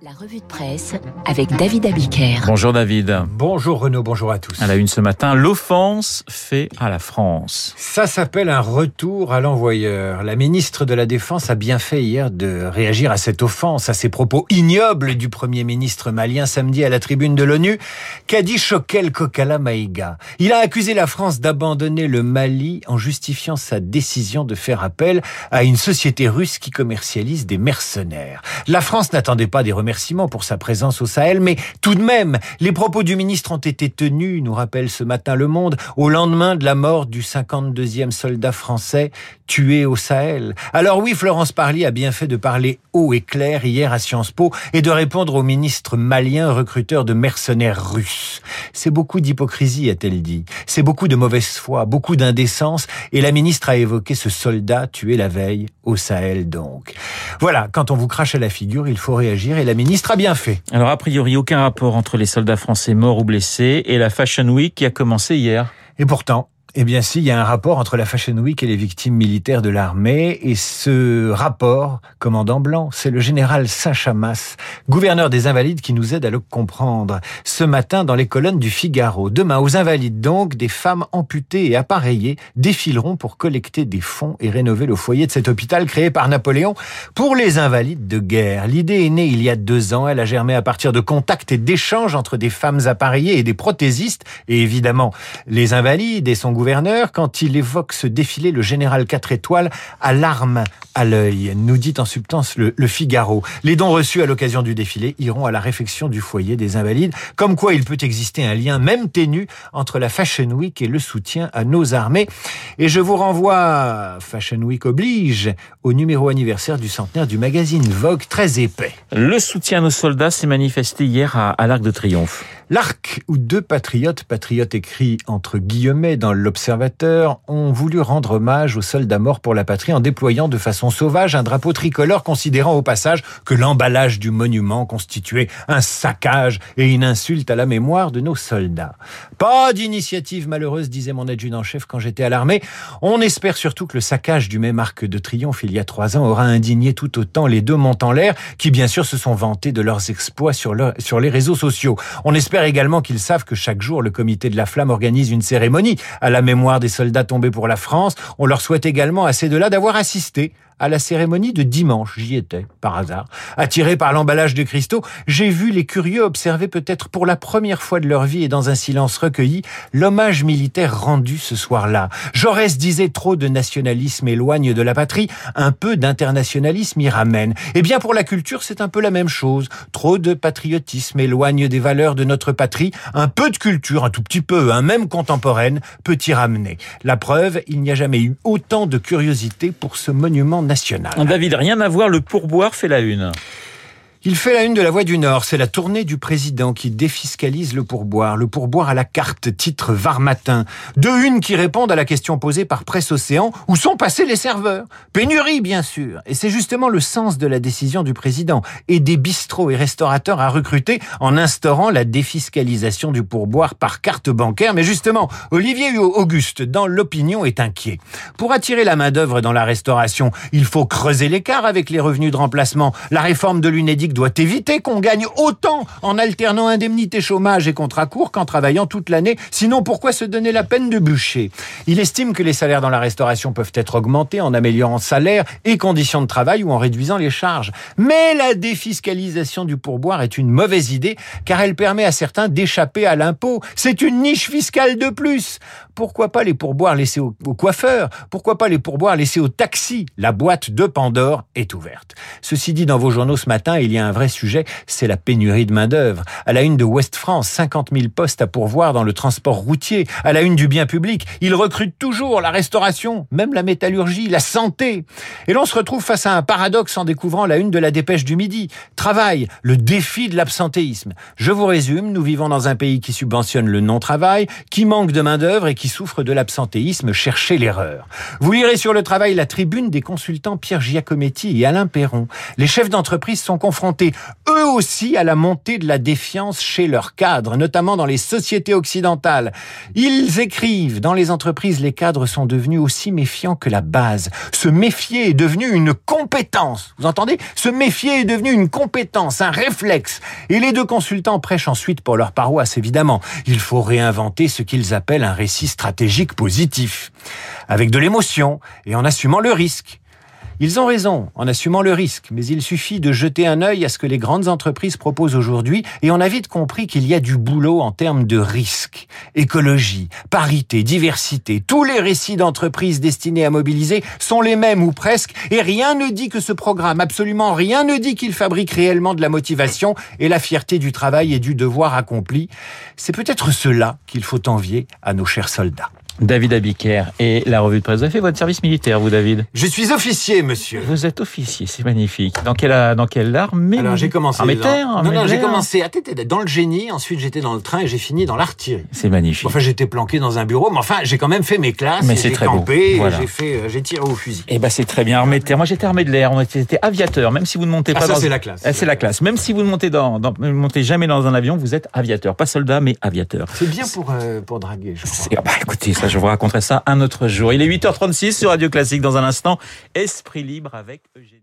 La revue de presse avec David Abiker. Bonjour David. Bonjour Renaud, bonjour à tous. À la une ce matin, l'offense fait à la France. Ça s'appelle un retour à l'envoyeur. La ministre de la Défense a bien fait hier de réagir à cette offense, à ces propos ignobles du Premier ministre malien samedi à la tribune de l'ONU, qu'a dit Choquel Kokala Maïga. Il a accusé la France d'abandonner le Mali en justifiant sa décision de faire appel à une société russe qui commercialise des mercenaires. La France n'attendait pas des remerciements pour sa présence au Sahel, mais tout de même, les propos du ministre ont été tenus, nous rappelle ce matin Le Monde, au lendemain de la mort du 52e soldat français tué au Sahel. Alors oui, Florence Parly a bien fait de parler haut et clair hier à Sciences Po et de répondre au ministre malien recruteur de mercenaires russes. C'est beaucoup d'hypocrisie, a-t-elle dit. C'est beaucoup de mauvaise foi, beaucoup d'indécence, et la ministre a évoqué ce soldat tué la veille au Sahel donc. Voilà, quand on vous crache à la figure, il faut réagir et la ministre a bien fait. Alors a priori, aucun rapport entre les soldats français morts ou blessés et la Fashion Week qui a commencé hier. Et pourtant, eh bien si, il y a un rapport entre la Fashion Week et les victimes militaires de l'armée, et ce rapport, commandant Blanc, c'est le général Saint-Chamas, gouverneur des Invalides, qui nous aide à le comprendre. Ce matin, dans les colonnes du Figaro, demain, aux Invalides donc, des femmes amputées et appareillées défileront pour collecter des fonds et rénover le foyer de cet hôpital créé par Napoléon pour les Invalides de guerre. L'idée est née il y a deux ans, elle a germé à partir de contacts et d'échanges entre des femmes appareillées et des prothésistes, et évidemment les Invalides et son gouverneur quand il évoque ce défilé, le général 4 étoiles à l'arme à l'œil, nous dit en substance le, le, Figaro. Les dons reçus à l'occasion du défilé iront à la réfection du foyer des invalides, comme quoi il peut exister un lien même ténu entre la Fashion Week et le soutien à nos armées. Et je vous renvoie, Fashion Week oblige, au numéro anniversaire du centenaire du magazine Vogue, très épais. Le soutien à nos soldats s'est manifesté hier à, à l'Arc de Triomphe. L'Arc, où deux patriotes, patriotes écrits entre guillemets dans l'Observateur, ont voulu rendre hommage aux soldats morts pour la patrie en déployant de façon sauvage un drapeau tricolore, considérant au passage que l'emballage du monument constituait un saccage et une insulte à la mémoire de nos soldats. Pas d'initiative malheureuse, disait mon adjudant-chef quand j'étais à l'armée. On espère surtout que le saccage du même arc de triomphe il y a trois ans aura indigné tout autant les deux montants l'air, qui bien sûr se sont vantés de leurs exploits sur, leur, sur les réseaux sociaux. On espère également qu'ils savent que chaque jour, le comité de la flamme organise une cérémonie à la mémoire des soldats tombés pour la France. On leur souhaite également à ces deux-là d'avoir assisté à la cérémonie de dimanche. J'y étais, par hasard. Attiré par l'emballage de cristaux, j'ai vu les curieux observer peut-être pour la première fois de leur vie et dans un silence recueilli, l'hommage militaire rendu ce soir-là. Jaurès disait trop de nationalisme éloigne de la patrie, un peu d'internationalisme y ramène. Eh bien, pour la culture, c'est un peu la même chose. Trop de patriotisme éloigne des valeurs de notre patrie. Un peu de culture, un tout petit peu, un même contemporaine, peut y ramener. La preuve, il n'y a jamais eu autant de curiosité pour ce monument national. David, rien à voir, le pourboire fait la une. Il fait la une de la Voix du Nord. C'est la tournée du président qui défiscalise le pourboire. Le pourboire à la carte, titre Var Matin. Deux unes qui répondent à la question posée par Presse Océan. Où sont passés les serveurs? Pénurie, bien sûr. Et c'est justement le sens de la décision du président. Et des bistrots et restaurateurs à recruter en instaurant la défiscalisation du pourboire par carte bancaire. Mais justement, Olivier Auguste, dans l'opinion, est inquiet. Pour attirer la main-d'œuvre dans la restauration, il faut creuser l'écart avec les revenus de remplacement. La réforme de l'UNEDIC doit éviter qu'on gagne autant en alternant indemnité chômage et contrat court qu'en travaillant toute l'année. Sinon, pourquoi se donner la peine de bûcher? Il estime que les salaires dans la restauration peuvent être augmentés en améliorant salaire et conditions de travail ou en réduisant les charges. Mais la défiscalisation du pourboire est une mauvaise idée car elle permet à certains d'échapper à l'impôt. C'est une niche fiscale de plus. Pourquoi pas les pourboires laissés aux coiffeurs? Pourquoi pas les pourboires laissés aux taxis? La boîte de Pandore est ouverte. Ceci dit, dans vos journaux ce matin, il y a un vrai sujet, c'est la pénurie de main-d'œuvre. À la une de Ouest France, 50 000 postes à pourvoir dans le transport routier. À la une du bien public, ils recrutent toujours la restauration, même la métallurgie, la santé. Et l'on se retrouve face à un paradoxe en découvrant la une de la dépêche du midi. Travail, le défi de l'absentéisme. Je vous résume, nous vivons dans un pays qui subventionne le non-travail, qui manque de main-d'œuvre et qui souffre de l'absentéisme. Cherchez l'erreur. Vous lirez sur le travail la tribune des consultants Pierre Giacometti et Alain Perron. Les chefs d'entreprise sont confrontés eux aussi à la montée de la défiance chez leurs cadres, notamment dans les sociétés occidentales. Ils écrivent, dans les entreprises, les cadres sont devenus aussi méfiants que la base. Se méfier est devenu une compétence. Vous entendez? Se méfier est devenu une compétence, un réflexe. Et les deux consultants prêchent ensuite pour leur paroisse, évidemment. Il faut réinventer ce qu'ils appellent un récit stratégique positif. Avec de l'émotion et en assumant le risque. Ils ont raison en assumant le risque, mais il suffit de jeter un œil à ce que les grandes entreprises proposent aujourd'hui et on a vite compris qu'il y a du boulot en termes de risque. Écologie, parité, diversité, tous les récits d'entreprises destinés à mobiliser sont les mêmes ou presque et rien ne dit que ce programme, absolument rien ne dit qu'il fabrique réellement de la motivation et la fierté du travail et du devoir accompli. C'est peut-être cela qu'il faut envier à nos chers soldats. David Abiker et la revue de presse. Vous avez fait votre service militaire, vous, David? Je suis officier, monsieur. Vous êtes officier, c'est magnifique. Dans quelle, dans quelle armée Alors, j'ai commencé... Armée terre Non, non, j'ai commencé à dans le génie, ensuite j'étais dans le train et j'ai fini dans l'artillerie. C'est magnifique. Enfin, j'étais planqué dans un bureau, mais enfin, j'ai quand même fait mes classes, mais c'est très campé, voilà. j'ai fait, euh, j'ai tiré au fusil. Eh ben, c'est très bien. Armée de terre. Moi, j'étais armée de l'air. J'étais aviateur. Même si vous ne montez ah, pas ça, dans... c'est la classe. Eh, c'est la classe. Même si vous ne montez dans, dans, ne montez jamais dans un avion, vous êtes aviateur. Pas soldat, mais aviateur. C'est bien pour, euh, pour draguer, je crois. Ah bah, écoutez, ça, je vous raconterai ça un autre jour. Il est 8h36 sur Radio Classique dans un instant. Esprit libre avec Eugénie.